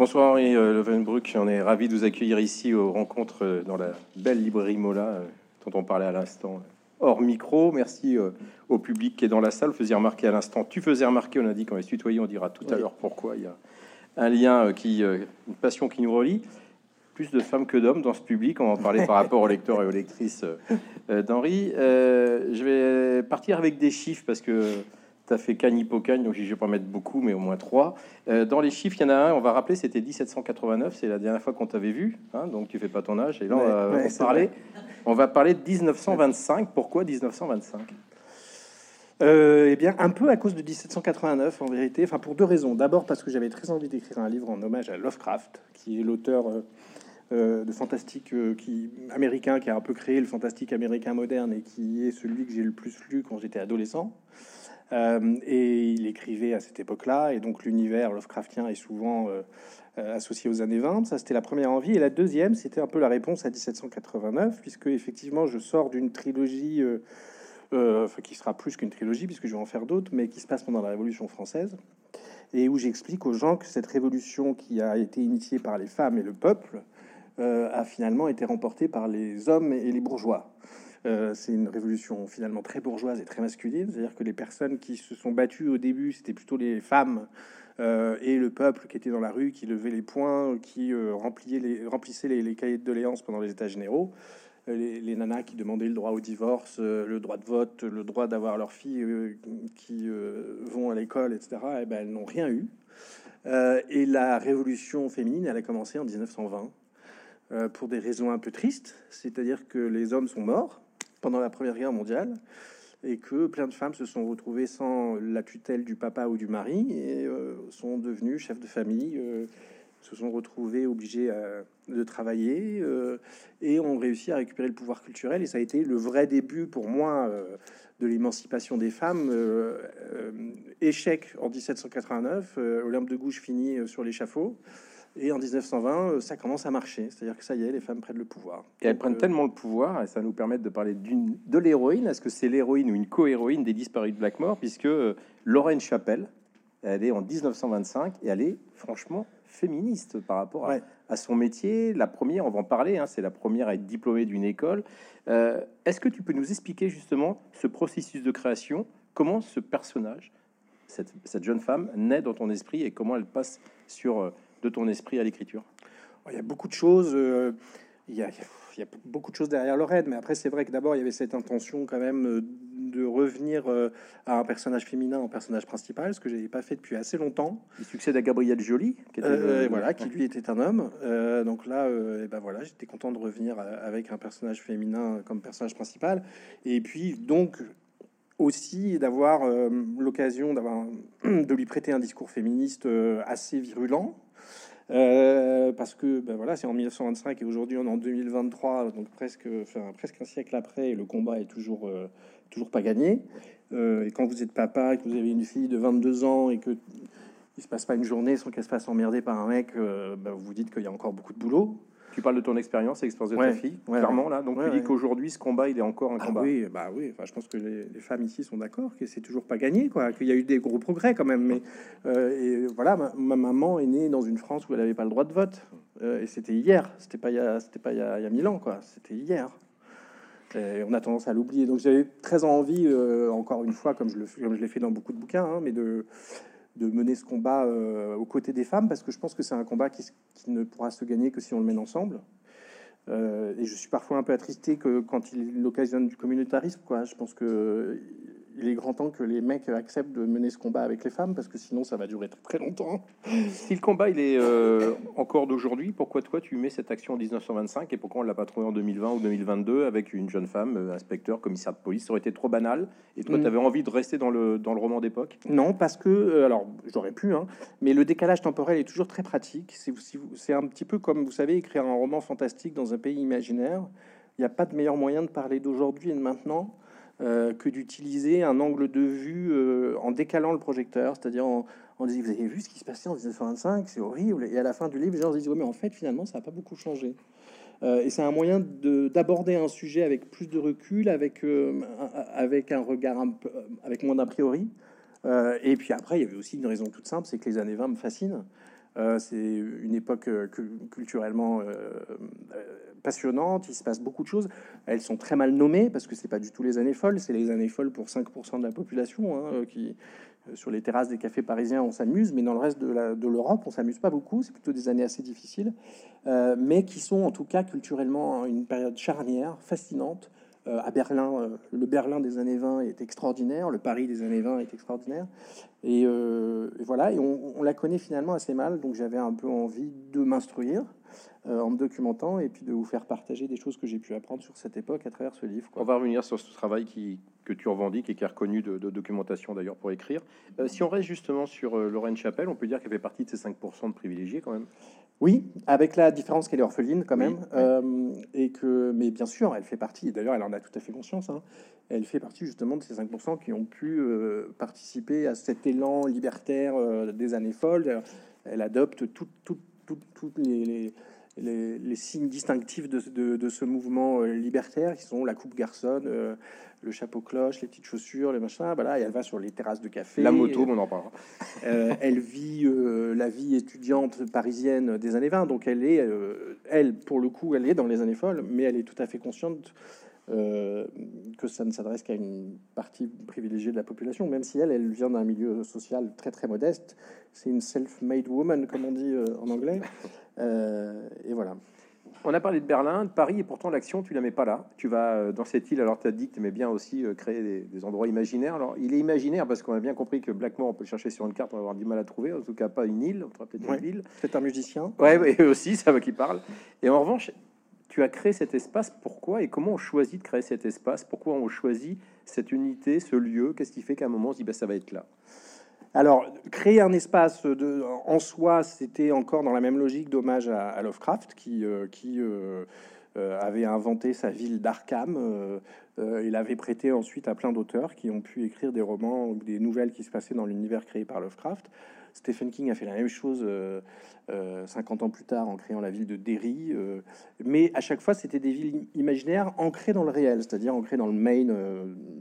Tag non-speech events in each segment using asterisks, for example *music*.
Bonsoir Henri euh, Levenbruck, on est ravi de vous accueillir ici aux rencontres euh, dans la belle librairie Mola euh, dont on parlait à l'instant hors micro. Merci au public qui est dans la salle. Vous faisiez remarquer à l'instant, tu faisais remarquer, on a dit qu'on est tutoyé, on dira tout à l'heure pourquoi. Il y a un lien qui, une passion qui nous relie. Plus de femmes que d'hommes dans ce public, on va en parler par rapport aux lecteurs et aux lectrices d'Henri. je vais partir avec des chiffres parce que ça fait cagne cagne, donc je vais pas mettre beaucoup, mais au moins trois. Euh, dans les chiffres, il y en a un, on va rappeler, c'était 1789, c'est la dernière fois qu'on t'avait vu, hein, donc tu fais pas ton âge. Et là, on, va, parler, on va parler de 1925. Pourquoi 1925 euh, eh bien, un peu à cause de 1789, en vérité. Enfin, pour deux raisons. D'abord, parce que j'avais très envie d'écrire un livre en hommage à Lovecraft, qui est l'auteur euh, de fantastique qui, américain, qui a un peu créé le fantastique américain moderne et qui est celui que j'ai le plus lu quand j'étais adolescent. Euh, et il écrivait à cette époque-là, et donc l'univers Lovecraftien est souvent euh, euh, associé aux années 20. Ça, c'était la première envie. Et la deuxième, c'était un peu la réponse à 1789, puisque effectivement, je sors d'une trilogie, enfin, qui sera plus qu'une trilogie, puisque je vais en faire d'autres, mais qui se passe pendant la Révolution française, et où j'explique aux gens que cette révolution qui a été initiée par les femmes et le peuple a finalement été remportée par les hommes et les bourgeois. Euh, c'est une révolution finalement très bourgeoise et très masculine, c'est-à-dire que les personnes qui se sont battues au début, c'était plutôt les femmes euh, et le peuple qui était dans la rue, qui levait les poings, qui euh, les, remplissait les, cahiers de doléances pendant les états généraux. Les, nanas qui demandaient le droit au divorce, le droit de vote, le droit d'avoir leurs filles qui vont à l'école, etc., et eh ben, elles n'ont rien eu. et la révolution féminine, elle a commencé en 1920 pour des raisons un peu tristes, c'est-à-dire que les hommes sont morts, pendant la Première Guerre mondiale et que plein de femmes se sont retrouvées sans la tutelle du papa ou du mari et euh, sont devenues chefs de famille, euh, se sont retrouvées obligées de travailler euh, et ont réussi à récupérer le pouvoir culturel. Et ça a été le vrai début pour moi de l'émancipation des femmes. échec en 1789, Olympe de Gouges finit sur l'échafaud. Et en 1920, euh, ça commence à marcher. C'est-à-dire que ça y est, les femmes prennent le pouvoir. Et elles prennent euh, tellement le pouvoir, et ça nous permet de parler d'une de l'héroïne. Est-ce que c'est l'héroïne ou une co-héroïne des disparus de Blackmore Puisque euh, Lorraine Chapelle, elle est en 1925 et elle est franchement féministe par rapport à, son métier. La première, on va en parler, hein, c'est la première à être diplômée d'une école. Est-ce que tu peux nous expliquer justement ce processus de création? Comment ce personnage, cette, cette jeune femme, naît dans ton esprit et comment elle passe sur de ton esprit à l'écriture Il y a beaucoup de choses. Euh, il, y a, beaucoup de choses derrière Lorraine, mais après, c'est vrai que d'abord, il y avait cette intention quand même euh, de revenir euh, à un personnage féminin en personnage principal, ce que j'avais pas fait depuis assez longtemps. Il succède à Gabriel Joly, qui, était voilà, qui lui était un homme. donc là, et ben voilà, j'étais content de revenir avec un personnage féminin comme personnage principal. Et puis donc aussi d'avoir l'occasion d'avoir *clears throat* de lui prêter un discours féministe assez virulent euh, parce que ben voilà, c'est en 1925 et aujourd'hui on est en 2023, donc presque, presque un siècle après, et le combat est toujours, euh, toujours pas gagné. Euh, et quand vous êtes papa, et que vous avez une fille de 22 ans et que il se passe pas une journée sans qu'elle se fasse emmerder par un mec, ben vous vous dites qu'il y a encore beaucoup de boulot. Tu parles de ton expérience, l'expérience de ta fille, clairement là. Donc tu dis qu'aujourd'hui, ce combat, il est encore un ah combat. Oui, bah oui. Enfin, je pense que les, femmes ici sont d'accord que c'est toujours pas gagné, quoi. Qu'il y a eu des gros progrès quand même. Mais euh, et voilà, ma, maman est née dans une France où elle n'avait pas le droit de vote, euh, et c'était hier. C'était pas il y a, c'était pas il y a, il y a mille ans, quoi. C'était hier. Et on a tendance à l'oublier. Donc j'avais très envie, euh, encore une fois, comme je le, comme je l'ai fait dans beaucoup de bouquins, hein, mais de de mener ce combat euh, aux côtés des femmes, parce que je pense que c'est un combat qui, ne pourra se gagner que si on le mène ensemble. Euh, et je suis parfois un peu attristé que quand il l'occasionne du communautarisme, quoi. Je pense que il est grand temps que les mecs acceptent de mener ce combat avec les femmes parce que sinon ça va durer très, longtemps. Si le combat il est euh, encore d'aujourd'hui, pourquoi toi tu mets cette action en 1925 et pourquoi on l'a pas trouvé en 2020 ou 2022 avec une jeune femme, euh, inspecteur, commissaire de police? Ça aurait été trop banal et toi mm. tu avais envie de rester dans le, dans le roman d'époque? Non, parce que, euh, alors j'aurais pu, hein, mais le décalage temporel est toujours très pratique. C'est un petit peu comme vous savez, écrire un roman fantastique dans un pays imaginaire. Il n'y a pas de meilleur moyen de parler d'aujourd'hui et de maintenant euh, que d'utiliser un angle de vue euh, en décalant le projecteur, c'est-à-dire en, disant vous avez vu ce qui se passait en 1925, c'est horrible. Et à la fin du livre, les gens se disent oui, mais en fait finalement ça n'a pas beaucoup changé. Euh, et c'est un moyen d'aborder un sujet avec plus de recul, avec avec un regard avec moins d'a priori. et puis après, il y avait aussi une raison toute simple, c'est que les années 20 me fascinent. C'est une époque culturellement passionnante. Il se passe beaucoup de choses. Elles sont très mal nommées parce que c'est pas du tout les années folles. C'est les années folles pour 5% de la population hein, qui sur les terrasses des cafés parisiens, on s'amuse, mais dans le reste de l'Europe, on s'amuse pas beaucoup. C'est plutôt des années assez difficiles, mais qui sont en tout cas culturellement une période charnière, fascinante, euh, à Berlin, euh, le Berlin des années 20 est extraordinaire, le Paris des années 20 est extraordinaire. Et, euh, voilà, et on, la connaît finalement assez mal, donc j'avais un peu envie de m'instruire en me documentant et puis de vous faire partager des choses que j'ai pu apprendre sur cette époque à travers ce livre. On va revenir sur ce travail qui, que tu revendiques et qui est reconnu de, documentation d'ailleurs pour écrire. si on reste justement sur Lorraine Chapelle, on peut dire qu'elle fait partie de ces 5% de privilégiés quand même oui, avec la différence qu'elle est orpheline quand même, euh, et que, mais bien sûr, elle fait partie. D'ailleurs, elle en a tout à fait conscience. Hein, elle fait partie justement de ces 5% qui ont pu euh, participer à cet élan libertaire euh, des années folles. Elle adopte toutes les, les, signes distinctifs de, de, ce mouvement libertaire, qui sont la coupe garçonne, le chapeau cloche, les petites chaussures, les machins. Voilà, et elle va sur les terrasses de café. La moto, on en parlera. Euh, *laughs* elle vit euh, la vie étudiante parisienne des années 20, donc elle est, euh, elle, pour le coup, elle est dans les années folles, mais elle est tout à fait consciente que ça ne s'adresse qu'à une partie privilégiée de la population, même si elle, elle vient d'un milieu social très très modeste. C'est une self-made woman, comme on dit en anglais. Et voilà. On a parlé de Berlin, de Paris, et pourtant l'action, tu la mets pas là. Tu vas euh, dans cette île, alors tu as dit que tu aimais bien aussi euh, créer des, endroits imaginaires. Alors, il est imaginaire parce qu'on a bien compris que Blackmore, on peut le chercher sur une carte, on va avoir du mal à trouver. En tout cas, pas une île, on peut-être une ville. C'est un musicien. Ouais, ouais, aussi, ça va qui parle. Et en revanche, tu as créé cet espace. Pourquoi et comment on choisit de créer cet espace? Pourquoi on choisit cette unité, ce lieu? Qu'est-ce qui fait qu'à un moment on se dit, bah, ça va être là? Alors, créer un espace de, en soi, c'était encore dans la même logique d'hommage à, Lovecraft, qui, euh, euh, euh, avait inventé sa ville d'Arkham. il avait prêté ensuite à plein d'auteurs qui ont pu écrire des romans ou des nouvelles qui se passaient dans l'univers créé par Lovecraft. Stephen King a fait la même chose 50 ans plus tard en créant la ville de Derry. mais à chaque fois, c'était des villes imaginaires ancrées dans le réel, c'est-à-dire ancrées dans le Maine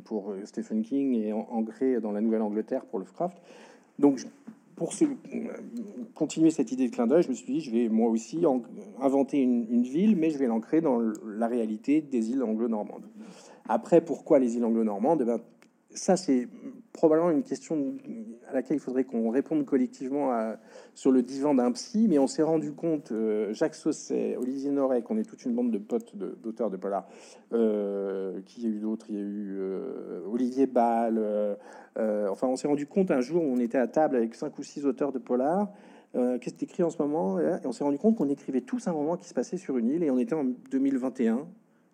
pour Stephen King et ancrées dans la Nouvelle-Angleterre pour Lovecraft. Donc, pour continuer cette idée de clin d'œil, je me suis dit, je vais moi aussi inventer une, ville, mais je vais l'ancrer dans la réalité des îles anglo-normandes. Après, pourquoi les îles anglo-normandes? Eh ben, Ça, c'est probablement une question à laquelle il faudrait qu'on réponde collectivement sur le divan d'un psy, mais on s'est rendu compte, euh, Jacques Sausset, Olivier Noret, qu'on est toute une bande de potes d'auteurs de, polar, euh, qui y a eu d'autres, il y a eu euh, Olivier Ball, enfin on s'est rendu compte un jour où on était à table avec cinq ou six auteurs de polar, qu'est-ce que écrit en ce moment Et on s'est rendu compte qu'on écrivait tous un roman qui se passait sur une île, et on était en 2021,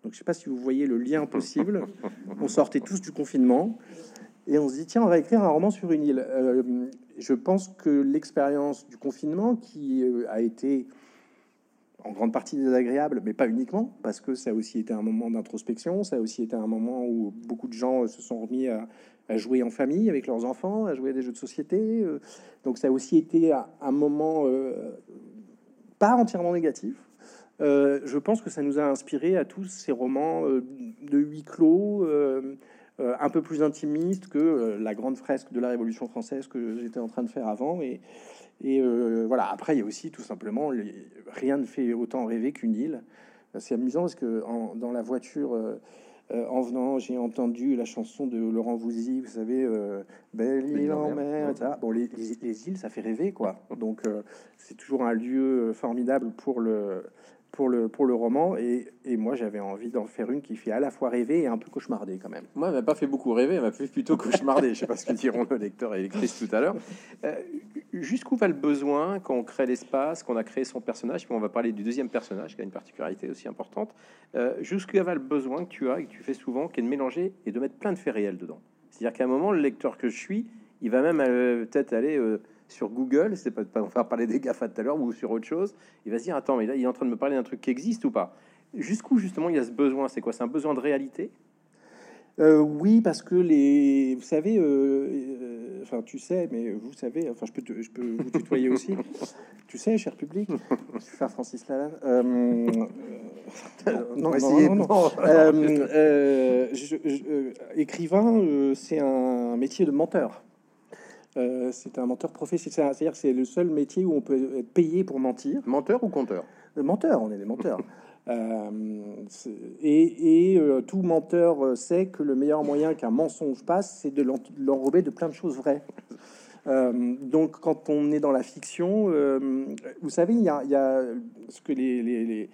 donc je ne sais pas si vous voyez le lien possible, *laughs* on sortait tous du confinement, et on se dit, tiens, on va écrire un roman sur une île. Euh, je pense que l'expérience du confinement, qui euh, a été en grande partie désagréable, mais pas uniquement, parce que ça a aussi été un moment d'introspection, ça a aussi été un moment où beaucoup de gens se sont remis à, jouer en famille avec leurs enfants, à jouer à des jeux de société. Euh. Donc ça a aussi été un moment pas entièrement négatif. Je pense que ça nous a inspiré à tous ces romans de huis clos euh, un peu plus intimiste que euh, la grande fresque de la Révolution française que j'étais en train de faire avant. Et, et euh, voilà, après, il y a aussi tout simplement, rien ne fait autant rêver qu'une île. C'est amusant parce que dans la voiture, en venant, j'ai entendu la chanson de Laurent Voulzy, vous savez, Belle île en mer, Bon, les, les, îles, ça fait rêver, quoi. *laughs* Donc, c'est toujours un lieu formidable pour le pour le, pour le roman. Et, et moi, j'avais envie d'en faire une qui fait à la fois rêver et un peu cauchemarder quand même. Moi, elle m'a pas fait beaucoup rêver, elle m'a fait plutôt cauchemarder. Je sais pas ce que diront le lecteur et lectrice tout à l'heure. Euh, jusqu'où va le besoin quand on crée l'espace, qu'on a créé son personnage, puis on va parler du deuxième personnage qui a une particularité aussi importante. Euh, jusqu'où va le besoin que tu as et que tu fais souvent, qui est de mélanger et de mettre plein de faits réels dedans? C'est-à-dire qu'à un moment, le lecteur que je suis, il va même euh, peut-être aller sur Google, c'est pas, pas on va parler des GAFA tout à l'heure ou sur autre chose, il va se dire attends mais là il est en train de me parler d'un truc qui existe ou pas Jusqu'où justement il y a ce besoin? C'est quoi? C'est un besoin de réalité? Euh, oui, parce que les, vous savez, euh, euh, enfin tu sais, mais vous savez, enfin je peux, je peux vous tutoyer aussi. *laughs* tu sais, cher public, je faire Francis Lalanne. *laughs* non, non, non, écrivain, c'est un métier de menteur. Euh, c'est un menteur professionnel. C'est-à-dire que c'est le seul métier où on peut être payé pour mentir. Menteur ou conteur Euh, Menteur, on est des menteurs. *laughs* Euh, et et, euh, tout menteur sait que le meilleur moyen qu'un mensonge passe, c'est de l'en- de l'enrober de plein de choses vraies. Donc, quand on est dans la fiction, vous savez, il y a, il y a ce que les, les, les-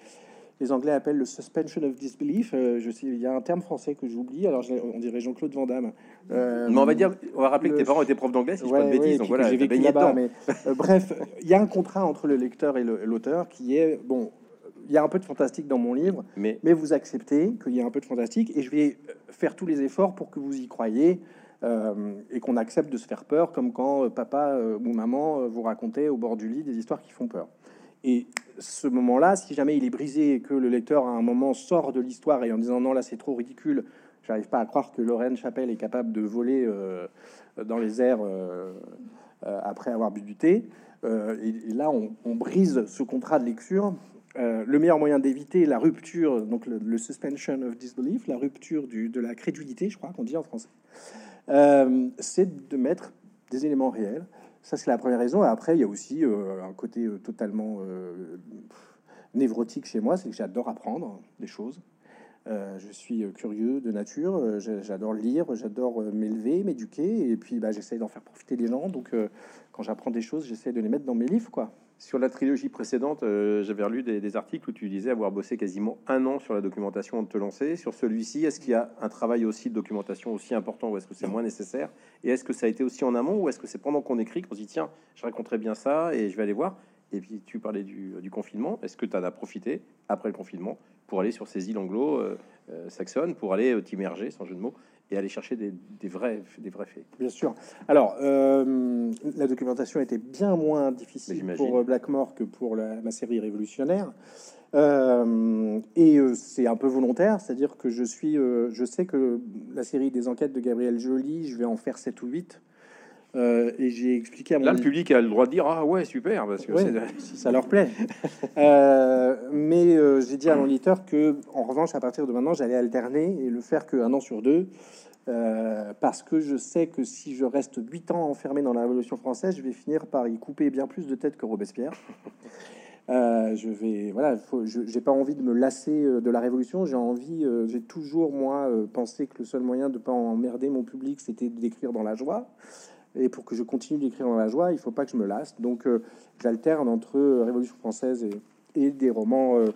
les Anglais appellent le suspension of disbelief. Euh, je sais, il y a un terme français que j'oublie. Alors, je- on dirait Jean-Claude Van Damme. Euh, Mais on va dire, on va rappeler que tes parents étaient profs d'anglais, si je Ouais, pas de bêtises. ouais, donc voilà, j'ai vécu là-bas, mais euh, bref, il y a un contrat entre le lecteur et l'auteur qui est bon. Il y a un peu de fantastique dans mon livre, Mais mais vous acceptez qu'il y a un peu de fantastique et je vais faire tous les efforts pour que vous y croyez euh, et qu'on accepte de se faire peur, comme quand euh, papa euh, ou maman vous racontait au bord du lit des histoires qui font peur. Et ce moment-là, si jamais il est brisé et que le lecteur à un moment sort de l'histoire et en disant non là c'est trop ridicule, j'arrive pas à croire que Lorraine Chapelle est capable de voler euh, dans les airs euh, euh, après avoir bu du thé. Et, là, on, brise ce contrat de lecture. Le meilleur moyen d'éviter la rupture, donc le, suspension of disbelief, la rupture de la crédulité, je crois qu'on dit en français, c'est de mettre des éléments réels. Ça, c'est la première raison. Après, il y a aussi euh, un côté euh, totalement euh, névrotique chez moi, c'est que j'adore apprendre des choses. Je suis curieux de nature, j'a- j'adore lire, j'adore m'élever, m'éduquer, et puis bah, j'essaie d'en faire profiter les gens. Donc, quand j'apprends des choses, j'essaie de les mettre dans mes livres, quoi. Sur la trilogie précédente, euh, j'avais relu des, des articles où tu disais avoir bossé quasiment un an sur la documentation avant de te lancer. Sur celui-ci, est-ce qu'il y a un travail aussi de documentation aussi important ou est-ce que c'est moins nécessaire? Et est-ce que ça a été aussi en amont ou est-ce que c'est pendant qu'on écrit qu'on se dit tiens, je raconterai bien ça et je vais aller voir? Et puis tu parlais du, du confinement. Est-ce que tu en as profité après le confinement pour aller sur ces îles anglo-saxonnes, pour aller euh, t'immerger, sans jeu de mots, et aller chercher des, des vrais, des vrais faits Bien sûr. Alors, euh, la documentation était bien moins difficile pour euh, Blackmore que pour la- ma série révolutionnaire. Euh, et euh, c'est un peu volontaire, c'est-à-dire que je suis, euh, je sais que la série des enquêtes de Gabriel Joly, je vais en faire 7 ou 8. Euh, et j'ai expliqué à mon Là, le public a le droit de dire ah ouais super parce que Ouais, c'est- si ça leur plaît. *laughs* Euh, mais euh, j'ai dit à mon éditeur que, en revanche, à partir de maintenant, j'allais alterner et le faire qu'un an sur deux, parce que je sais que si je reste huit ans enfermé dans la Révolution française, je vais finir par y couper bien plus de têtes que Robespierre. Je vais, voilà, faut, je j'ai pas envie de me lasser de la Révolution. J'ai envie, j'ai toujours moi pensé que le seul moyen de pas emmerder mon public, c'était d'écrire dans la joie. Et pour que je continue d'écrire dans la joie, il faut pas que je me lasse. Donc, euh, j'alterne entre euh, Révolution française et, des romans euh,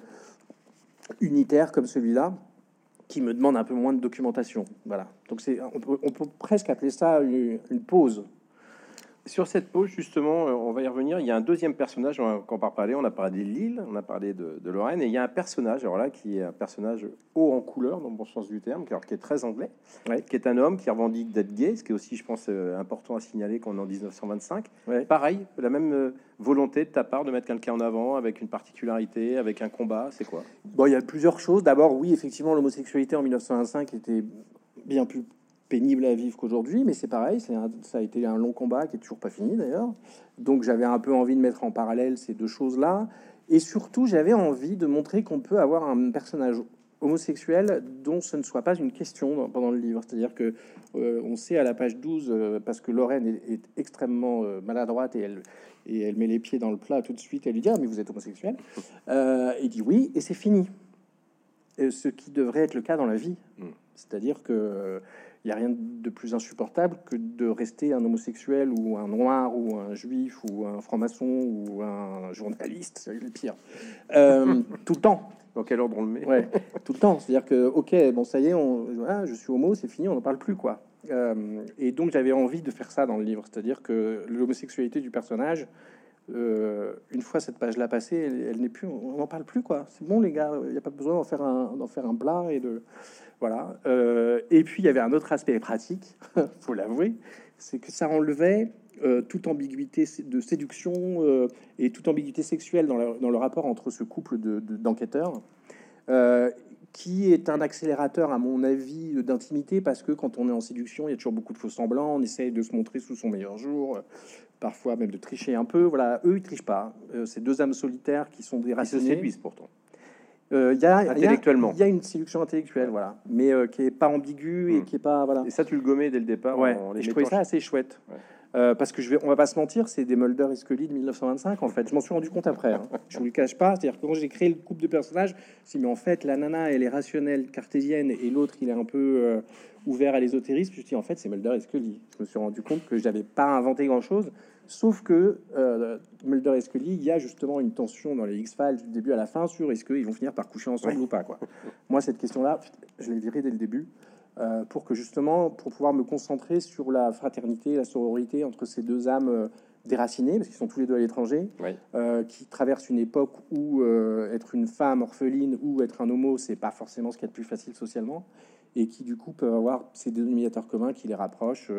unitaires comme celui-là, qui me demandent un peu moins de documentation. Voilà. Donc, on peut, presque appeler ça une pause. Sur cette pause, justement, euh, on va y revenir. Il y a un deuxième personnage on- qu'on va parler. On a parlé de Lille, on a parlé de, de Lorraine, et il y a un personnage, alors là, qui est un personnage haut en couleur, dans le bon sens du terme, qui, est très anglais, Ouais. qui est un homme qui revendique d'être gay, ce qui est aussi, je pense, euh, important à signaler qu'on est en 1925. Ouais. Pareil, la même euh, volonté de ta part de mettre quelqu'un en avant, avec une particularité, avec un combat, c'est quoi? Bon, il y a plusieurs choses. D'abord, oui, effectivement, l'homosexualité en 1925 était bien plus pénible à vivre qu'aujourd'hui, mais c'est pareil, c'est un- ça a été un long combat qui est toujours pas fini d'ailleurs. Donc j'avais un peu envie de mettre en parallèle ces deux choses-là, et surtout j'avais envie de montrer qu'on peut avoir un personnage homosexuel dont ce ne soit pas une question pendant le livre. C'est-à-dire que euh, on sait à la page 12, euh, parce que Lorraine est, est extrêmement euh, maladroite et elle, et elle met les pieds dans le plat tout de suite, elle lui dit ah, mais vous êtes homosexuel Il dit oui, et c'est fini. Et ce qui devrait être le cas dans la vie. Mm. C'est-à-dire que il n'y a rien de plus insupportable que de rester un homosexuel ou un noir ou un juif ou un franc-maçon ou un journaliste, c'est le pire, Euh, *laughs* tout le temps. Dans quel ordre on le met? Ouais, tout le temps. C'est-à-dire que, ok, bon, ça y est, on, voilà, je suis homo, c'est fini, on n'en parle plus, quoi. Euh, et donc, j'avais envie de faire ça dans le livre, c'est-à-dire que l'homosexualité du personnage, euh, une fois cette page-là passée, elle, elle n'est plus, on n'en parle plus, quoi. C'est bon, les gars, il n'y a pas besoin d'en faire un, d'en faire un plat et de, voilà. Euh, et puis, il y avait un autre aspect pratique, *laughs* faut l'avouer, c'est que ça enlevait euh, toute ambiguïté de séduction euh, et toute ambiguïté sexuelle dans le, dans le rapport entre ce couple de- de- d'enquêteurs, qui est un accélérateur, à mon avis, d'intimité, parce que quand on est en séduction, il y a toujours beaucoup de faux semblants, on essaye de se montrer sous son meilleur jour, parfois même de tricher un peu. Voilà, eux, ils trichent pas. Ces deux âmes solitaires qui sont Ils se séduisent pourtant. Euh, il y a- Intellectuellement. Il y, a une séduction intellectuelle, voilà, mais euh, qui est pas ambiguë et Mm. qui est pas voilà. Et ça, tu le gommais dès le départ. Ouais, en les et je trouvais ça assez chouette. Ouais. Euh, parce que je vais, on va pas se mentir, c'est des Mulder et Scully de 1925 en fait. Je m'en suis rendu compte après. Hein. Je vous le cache pas. C'est-à-dire que quand j'ai créé le couple de personnages, si mais en fait la nana elle est rationnelle, cartésienne et l'autre il est un peu euh, ouvert à l'ésotérisme. Je me suis dit en fait c'est Mulder et Scully. Je me suis rendu compte que j'avais pas inventé grand chose. Sauf que euh, Mulder et Scully, il y a justement une tension dans les X-Files du début à la fin sur est-ce qu'ils vont finir par coucher ensemble ou pas. Quoi. *laughs* Moi, cette question-là, je l'ai virée dès le début. Euh, pour que justement, pour pouvoir me concentrer sur la fraternité, la sororité entre ces deux âmes euh, déracinées, parce qu'ils sont tous les deux à l'étranger, qui traversent une époque où être une femme orpheline ou être un homo, c'est pas forcément ce qui est le plus facile socialement, et qui du coup peuvent avoir ces dénominateurs communs qui les rapprochent.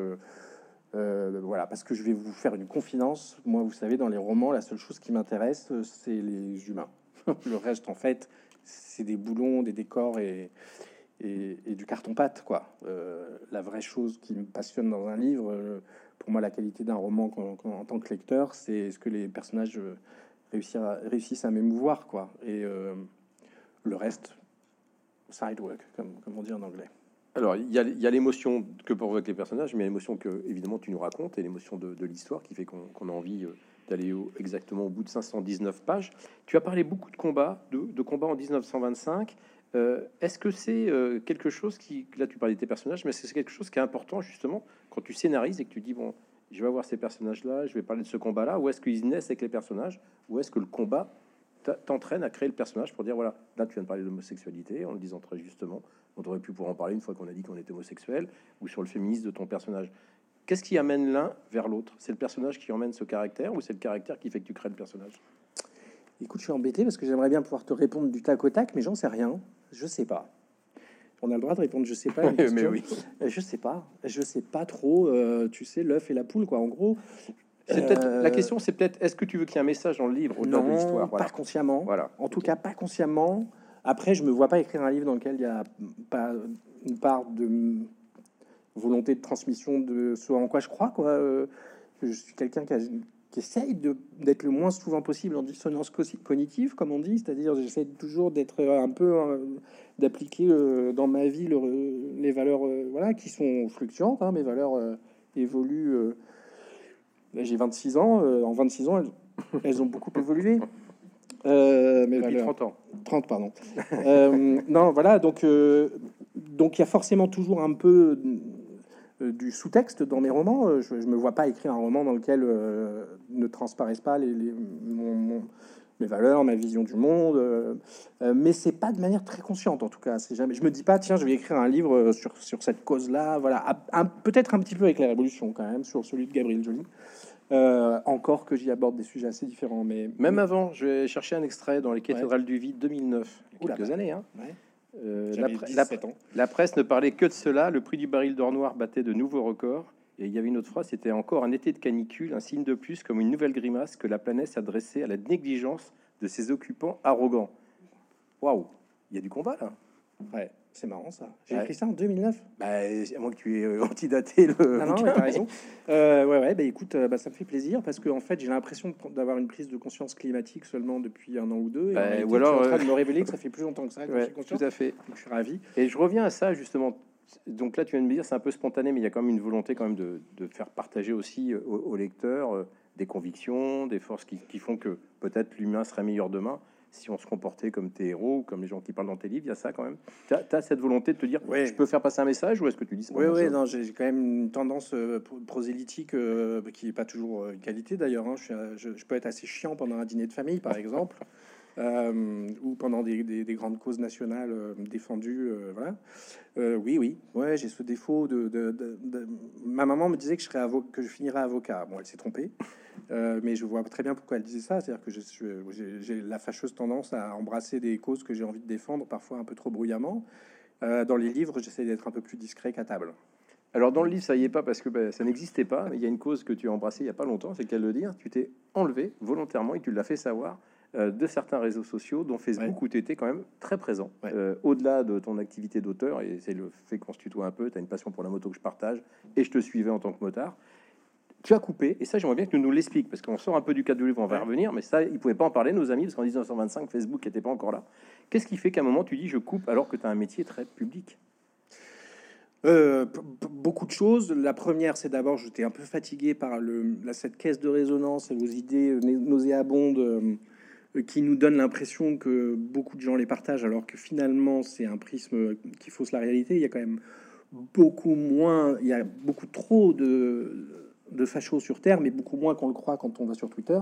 Voilà, parce que je vais vous faire une confidence. Moi, vous savez, dans les romans, la seule chose qui m'intéresse, c'est les humains. *laughs* le reste, en fait, c'est des boulons, des décors et, et, du carton-pâte, quoi. Euh, la vraie chose qui me passionne dans un livre, euh, pour moi, la qualité d'un roman en tant que lecteur, c'est ce que les personnages euh, réussissent à, m'émouvoir, quoi. Et le reste, side work, comme, comme on dit en anglais. Alors, il y a, l'émotion que provoquent les personnages, mais l'émotion que, évidemment, tu nous racontes et l'émotion de, l'histoire qui fait qu'on a envie d'aller exactement au bout de 519 pages. Tu as parlé beaucoup de combats, de, de combats en 1925. Euh, est-ce que c'est euh, quelque chose qui, là tu parlais de tes personnages, mais c'est quelque chose qui est important justement quand tu scénarises et que tu dis, bon, je vais avoir ces personnages-là, je vais parler de ce combat-là, ou est-ce qu'ils naissent avec les personnages, ou est-ce que le combat t'entraîne à créer le personnage pour dire, voilà, là tu viens de parler d'homosexualité, en le disant très justement, on aurait pu pouvoir en parler une fois qu'on a dit qu'on était homosexuel, ou sur le féminisme de ton personnage. Qu'est-ce qui amène l'un vers l'autre? C'est le personnage qui emmène ce caractère, ou c'est le caractère qui fait que tu crées le personnage? Écoute, je suis embêté parce que j'aimerais bien pouvoir te répondre du tac au tac, mais j'en sais rien. Je sais pas. On a le droit de répondre, je sais pas. *laughs* mais oui. Euh, je sais pas. Je sais pas trop. Euh, tu sais, l'œuf et la poule, quoi. En gros. C'est peut-être la euh, question, c'est peut-être est-ce que tu veux qu'il y ait un message dans le livre Non, de l'histoire? Pas consciemment. Voilà. En tout cas, pas consciemment. Après, je me vois pas écrire un livre dans lequel il y a pas une part de volonté de transmission de ce en quoi je crois. Quoi. Je suis quelqu'un qui a j'essaye d'être le moins souvent possible en dissonance cognitive, comme on dit, c'est-à-dire j'essaie toujours d'être un peu euh, d'appliquer euh, dans ma vie les valeurs euh, voilà qui sont fluctuantes. Hein, mes valeurs évoluent. J'ai 26 ans. en 26 ans, elles, ont beaucoup évolué. Mes valeurs, 30 ans. 30, pardon. non, voilà, donc donc il y a forcément toujours un peu euh, du sous-texte dans mes romans. Euh, je ne me vois pas écrire un roman dans lequel euh, ne transparaissent pas les, mes valeurs, ma vision du monde. mais c'est pas de manière très consciente, en tout cas. C'est jamais. Je me dis pas, tiens, je vais écrire un livre sur, sur cette cause-là. Voilà, peut-être un petit peu avec la Révolution quand même, sur celui de Gabriel Joly. Encore que j'y aborde des sujets assez différents, mais même avant, je vais chercher un extrait dans les cathédrales du vide 2009, quelques années. Hein. Euh, la, presse ne parlait que de cela. Le prix du baril d'or noir battait de nouveaux records. Et il y avait une autre phrase, c'était encore un été de canicule, un signe de plus comme une nouvelle grimace que la planète s'adressait à la négligence de ses occupants arrogants. Waouh, il y a du combat là. Ouais. C'est marrant ça. J'ai écrit ça en 2009. Bah, à moins que tu aies euh, antidaté le. Non, non, t'as raison. Euh, ouais, ouais, bah écoute, euh, bah, ça me fait plaisir parce que en fait, j'ai l'impression d'avoir une prise de conscience climatique seulement depuis un an ou deux. Et bah, ou alors, je suis en train de me révéler que *laughs* ça fait plus longtemps que ça. Que tout à fait. je suis ravi. Et je reviens à ça justement. Donc là, tu viens de me dire, c'est un peu spontané, mais il y a quand même une volonté quand même de, de faire partager aussi aux, lecteurs des convictions, des forces qui, qui font que peut-être l'humain serait meilleur demain si on se comportait comme tes héros, comme les gens qui parlent dans tes livres, il y a ça quand même. Tu as, cette volonté de te dire, je peux faire passer un message ou est-ce que tu dis ça Oui, oui, non, j'ai quand même une tendance euh, prosélytique euh, qui n'est pas toujours euh, une qualité d'ailleurs. Hein. Je, je, peux être assez chiant pendant un dîner de famille, par *laughs* exemple. Ou pendant des, grandes causes nationales défendues. voilà. oui, oui, ouais, j'ai ce défaut de, Ma maman me disait que je, finirais avocat. Bon, elle s'est trompée. Euh, mais je vois très bien pourquoi elle disait ça. C'est-à-dire que j'ai la fâcheuse tendance à embrasser des causes que j'ai envie de défendre, parfois un peu trop bruyamment. Euh, dans les livres, j'essaie d'être un peu plus discret qu'à table. Alors dans le livre, ça y est pas parce que ben, ça n'existait pas. Il y a une cause que tu as embrassée il y a pas longtemps, c'est qu'elle le dire. Tu t'es enlevé volontairement et tu l'as fait savoir euh, de certains réseaux sociaux, dont Facebook, où tu étais quand même très présent. Au-delà de ton activité d'auteur, et c'est le fait qu'on se tutoie un peu, tu as une passion pour la moto que je partage, et je te suivais en tant que motard tu as coupé, et ça j'aimerais bien que tu nous l'expliques, parce qu'on sort un peu du cadre du livre, on va revenir, mais ça, ils ne pouvaient pas en parler, nos amis, parce qu'en 1925, Facebook n'était pas encore là. Qu'est-ce qui fait qu'à un moment, tu dis je coupe alors que tu as un métier très public? Euh, beaucoup de choses. La première, c'est d'abord, j'étais un peu fatigué par le, la, cette caisse de résonance et vos idées euh, nauséabondes euh, qui nous donnent l'impression que beaucoup de gens les partagent, alors que finalement, c'est un prisme qui fausse la réalité. Il y a quand même beaucoup moins, il y a beaucoup trop de, de fachos sur Terre, mais beaucoup moins qu'on le croit quand on va sur Twitter.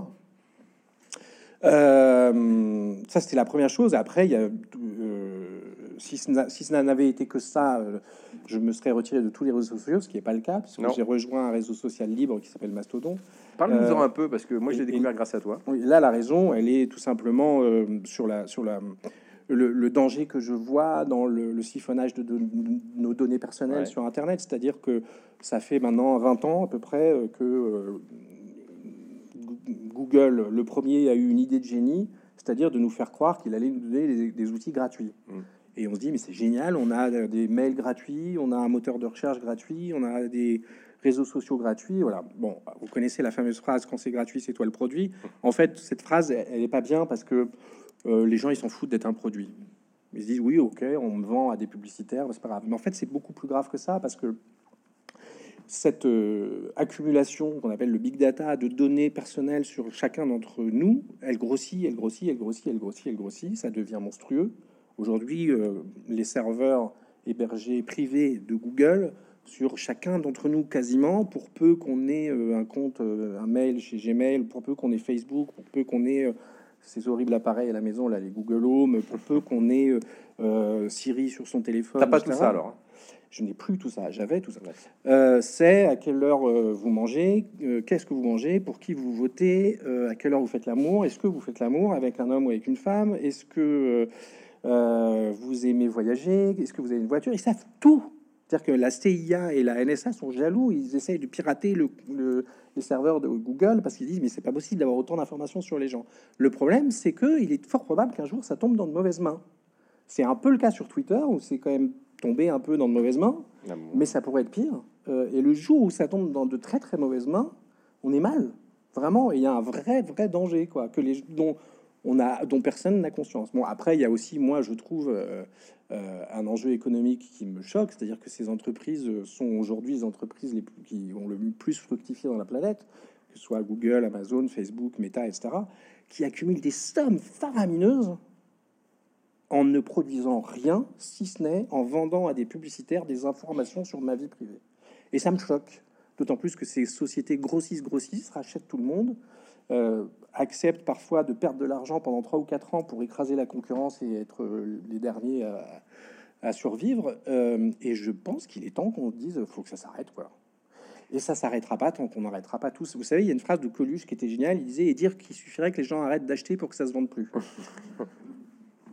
Euh, ça, c'était la première chose. Après, il y a, euh, si, ça n'avait été que ça, euh, je me serais retiré de tous les réseaux sociaux, ce qui n'est pas le cas, puisque j'ai rejoint un réseau social libre qui s'appelle Mastodon. Parle-nous-en un peu, parce que moi, je l'ai découvert grâce à toi. là, la raison, elle est tout simplement sur, la, sur la, le, danger que je vois dans le, siphonnage de, nos données personnelles sur Internet. C'est-à-dire que ça fait maintenant 20 ans à peu près que Google, le premier, a eu une idée de génie, c'est-à-dire de nous faire croire qu'il allait nous donner des, outils gratuits. Mm. Et on se dit, mais c'est génial, on a des mails gratuits, on a un moteur de recherche gratuit, on a des réseaux sociaux gratuits. Voilà. Bon, vous connaissez la fameuse phrase quand c'est gratuit, c'est toi le produit. En fait, cette phrase, elle n'est pas bien parce que euh, les gens, ils s'en foutent d'être un produit. Ils se disent, oui, ok, on me vend à des publicitaires, c'est pas grave. Mais en fait, c'est beaucoup plus grave que ça parce que cette euh, accumulation qu'on appelle le big data de données personnelles sur chacun d'entre nous, elle grossit, elle grossit, elle grossit, elle grossit, elle grossit, ça devient monstrueux. Aujourd'hui, euh, les serveurs hébergés privés de Google sur chacun d'entre nous quasiment, pour peu qu'on ait euh, un compte, un mail chez Gmail, pour peu qu'on ait Facebook, pour peu qu'on ait ces horribles appareils à la maison, là, les Google Home, pour peu qu'on ait Siri sur son téléphone. T'as pas tout ça alors hein? Je n'ai plus tout ça, j'avais tout ça. Euh, c'est à quelle heure euh, vous mangez, euh, qu'est-ce que vous mangez, pour qui vous votez, à quelle heure vous faites l'amour, est-ce que vous faites l'amour avec un homme ou avec une femme, est-ce que vous aimez voyager, est-ce que vous avez une voiture, ils savent tout. C'est-à-dire que la CIA et la NSA sont jaloux, ils essayent de pirater le, les serveurs de Google parce qu'ils disent mais c'est pas possible d'avoir autant d'informations sur les gens. Le problème c'est que il est fort probable qu'un jour ça tombe dans de mauvaises mains. C'est un peu le cas sur Twitter où c'est quand même tomber un peu dans de mauvaises mains, mais ça pourrait être pire. Euh, et le jour où ça tombe dans de très très mauvaises mains, on est mal, vraiment. Il y a un vrai vrai danger, quoi, que les dont on a dont personne n'a conscience. Bon, après, il y a aussi, moi, je trouve euh, un enjeu économique qui me choque, c'est-à-dire que ces entreprises sont aujourd'hui les entreprises les plus, qui ont le plus fructifié dans la planète, que ce soit Google, Amazon, Facebook, Meta, etc., qui accumulent des sommes faramineuses en ne produisant rien, si ce n'est en vendant à des publicitaires des informations sur ma vie privée. Et ça me choque, d'autant plus que ces sociétés grossissent, grossissent, rachètent tout le monde, euh, acceptent parfois de perdre de l'argent pendant 3 ou 4 ans pour écraser la concurrence et être euh, les derniers à, survivre. Euh, et je pense qu'il est temps qu'on dise, faut que ça s'arrête, quoi. Et ça s'arrêtera pas tant qu'on n'arrêtera pas tous. Vous savez, il y a une phrase de Coluche qui était géniale. Il disait et dire qu'il suffirait que les gens arrêtent d'acheter pour que ça se vende plus. *laughs*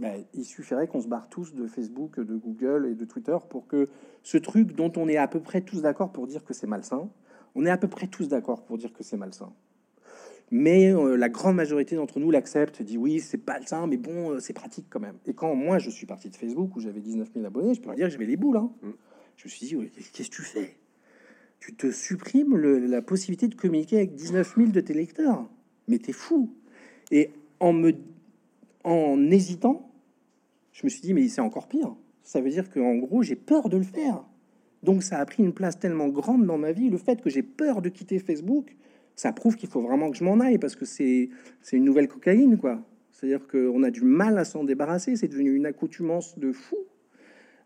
Ben, il suffirait qu'on se barre tous de Facebook, de Google et de Twitter pour que ce truc dont on est à peu près tous d'accord pour dire que c'est malsain, on est à peu près tous d'accord pour dire que c'est malsain. Mais euh, la grande majorité d'entre nous l'accepte, dit oui, c'est pas malsain, mais bon, euh, c'est pratique quand même. Et quand moi je suis parti de Facebook où j'avais 19 000 abonnés, je peux dire que j'avais les boules. Hein. Mm. Je me suis dit, qu'est-ce que tu fais? Tu te supprimes la possibilité de communiquer avec 19 000 de tes lecteurs. Mais t'es fou. Et en me en hésitant, je me suis dit, mais c'est encore pire. Ça veut dire qu'en gros, j'ai peur de le faire. Donc ça a pris une place tellement grande dans ma vie. Le fait que j'ai peur de quitter Facebook, ça prouve qu'il faut vraiment que je m'en aille parce que c'est une nouvelle cocaïne, quoi. C'est-à-dire qu'on a du mal à s'en débarrasser. C'est devenu une accoutumance de fou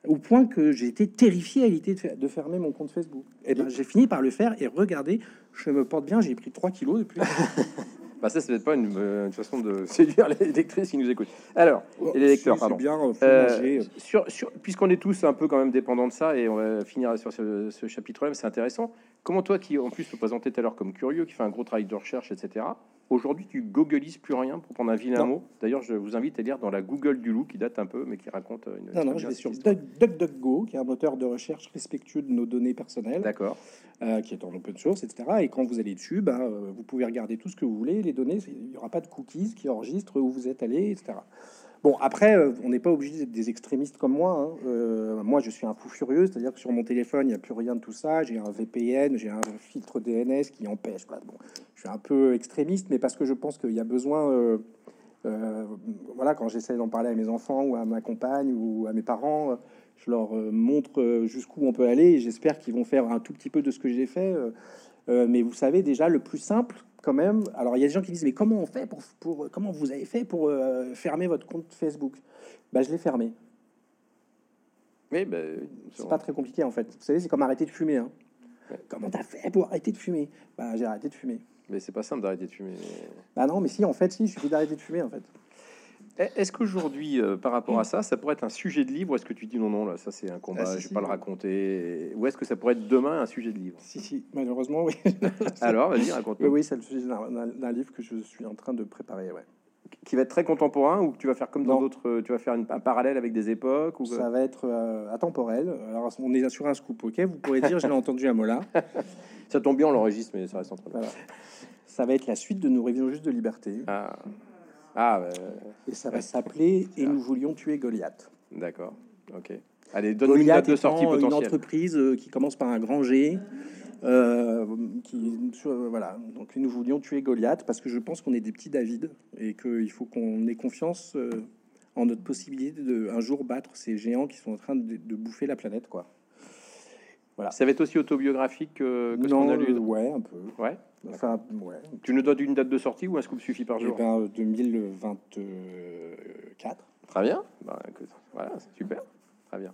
au point que j'ai été terrifié à l'idée de, fermer mon compte Facebook. Et eh ben, j'ai fini par le faire et regardez, je me porte bien, j'ai pris 3 kilos depuis. *laughs* Bah ça, c'est peut-être pas une, façon de *laughs* séduire les lectrices qui nous écoutent. Alors, oh, les lecteurs, pardon. Bien, euh, euh, sur, sur, Puisqu'on est tous un peu quand même dépendants de ça, et on va finir sur ce, ce chapitre-là, c'est intéressant. Comment toi, qui en plus te présentais tout à l'heure comme curieux, qui fait un gros travail de recherche, etc., Aujourd'hui, tu googlises plus rien pour prendre un vilain mot? D'ailleurs, je vous invite à lire dans la Google du loup, qui date un peu, mais qui raconte une. Non, non, je vais sur DuckDuckGo, qui est un moteur de recherche respectueux de nos données personnelles. D'accord. Euh, qui est en open source, etc. Et quand vous allez dessus, bah, euh, vous pouvez regarder tout ce que vous voulez. Les données, il n'y aura pas de cookies qui enregistrent où vous êtes allé, etc. Bon, après, euh, on n'est pas obligé d'être des extrémistes comme moi. Hein. Euh, moi, je suis un fou furieux, c'est-à-dire que sur mon téléphone, il n'y a plus rien de tout ça. J'ai un VPN, j'ai un filtre DNS qui empêche. Bon, je suis un peu extrémiste, mais parce que je pense qu'il y a besoin. Euh, voilà, quand j'essaie d'en parler à mes enfants ou à ma compagne ou à mes parents, je leur montre jusqu'où on peut aller et j'espère qu'ils vont faire un tout petit peu de ce que j'ai fait. Euh, euh, mais vous savez déjà le plus simple quand même. Alors il y a des gens qui disent mais comment on fait pour, pour comment vous avez fait pour euh, fermer votre compte Facebook? Bah je l'ai fermé. Oui, ben, C'est pas très compliqué en fait. Vous savez c'est comme arrêter de fumer. hein. Ouais. Comment t'as fait pour arrêter de fumer? Bah j'ai arrêté de fumer. mais c'est pas simple d'arrêter de fumer. Bah non mais si en fait si il suffit d'arrêter de fumer en fait. Eh, Est-ce qu'aujourd'hui, euh, par rapport à ça, ça pourrait être un sujet de livre ou est-ce que tu dis non, non, là, ça c'est un combat, Ah, si, je vais si. pas le raconter Ou est-ce que ça pourrait être demain un sujet de livre? Si si malheureusement oui. *laughs* Alors, vas-y, oui raconte-nous. oui c'est le sujet d'un- livre que je suis en train de préparer. Ouais. Qui va être très contemporain ou que tu vas faire comme dans d'autres, euh, tu vas faire une- un parallèle avec des époques ou Ça va être euh, atemporel. Alors, on est sur un scoop, ok? Vous pourrez dire, je l'ai entendu à Mola. *laughs* Ça tombe bien, on l'enregistre, mais ça reste entre nous. Voilà. Ça va être la suite de Nous rêvions juste de liberté. Ah, ah bah, Et ça va s'appeler *laughs* Et nous voulions tuer Goliath. d'accord, ok. Allez, une Goliath date de sortie étant une potentielle. entreprise euh, qui commence par un grand G. euh, qui, euh, voilà, donc nous voulions tuer Goliath parce que je pense qu'on est des petits David et qu'il faut qu'on ait confiance euh, en notre possibilité de un jour battre ces géants qui sont en train de, de bouffer la planète, quoi. Ça va être aussi autobiographique que, que ce qu'on non, a lu euh, ouais, un peu. Ouais. Enfin, ouais. Tu nous donnes une date de sortie ou un scoop suffit par Eh jour ben, euh, 2024. Très bien. Écoute, voilà, c'est super. Très bien.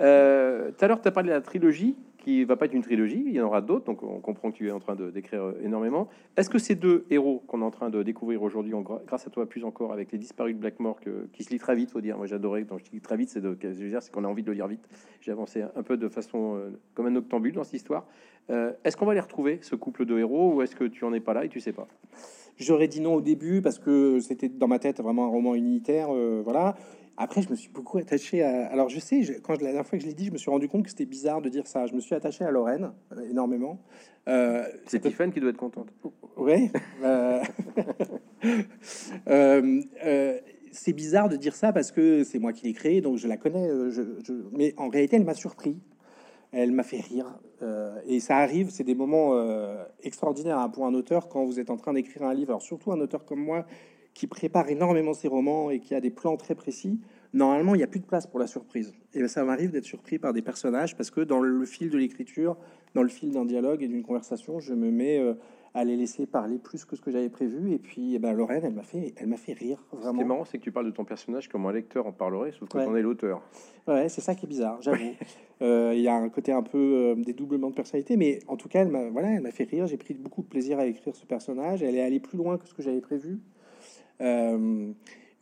Euh, Tout à l'heure, tu as parlé de la trilogie, qui va pas être une trilogie, il y en aura d'autres, donc on comprend que tu es en train de d'écrire euh, énormément. Est-ce que ces deux héros qu'on est en train de découvrir aujourd'hui, grâce à toi plus encore, avec les disparus de Blackmore, que- qui se lit très vite, faut dire, moi j'adorais, quand je dis très vite, c'est c'est qu'on a envie de le lire vite. J'ai avancé un peu de façon euh, comme un octambule dans cette histoire. Euh, est-ce qu'on va les retrouver, ce couple de héros, ou est-ce que tu en es pas là et tu sais pas? J'aurais dit non au début parce que c'était dans ma tête vraiment un roman unitaire, euh, voilà. Après, je me suis beaucoup attaché à. Alors, je sais, je- quand je- la dernière fois que je l'ai dit, je me suis rendu compte que c'était bizarre de dire ça. Je me suis attaché à Lorraine euh, énormément. Euh, C'est Tiffany qui doit être contente. Ouais. *laughs* *laughs* euh, c'est bizarre de dire ça parce que c'est moi qui l'ai créée, donc je la connais. je- Mais en réalité, elle m'a surpris. Elle m'a fait rire. et ça arrive, c'est des moments extraordinaires hein, pour un auteur quand vous êtes en train d'écrire un livre. Alors surtout un auteur comme moi qui prépare énormément ses romans et qui a des plans très précis. Normalement, il n'y a plus de place pour la surprise. Et ben, ça m'arrive d'être surpris par des personnages parce que dans le fil de l'écriture, dans le fil d'un dialogue et d'une conversation, je me mets euh, à les laisser parler plus que ce que j'avais prévu. Et puis, eh ben, Lorraine, elle m'a fait, elle m'a fait rire Ce qui est vraiment. marrant, c'est que tu parles de ton personnage comme un lecteur en parlerait, sauf que Ouais. t'en es l'auteur. Ouais, c'est ça qui est bizarre, *laughs* j'avoue. Euh, Il y a un côté un peu euh, dédoublement de personnalité, mais en tout cas, elle m'a, voilà, elle m'a fait rire. J'ai pris beaucoup de plaisir à écrire ce personnage. Elle est allée plus loin que ce que j'avais prévu. Euh,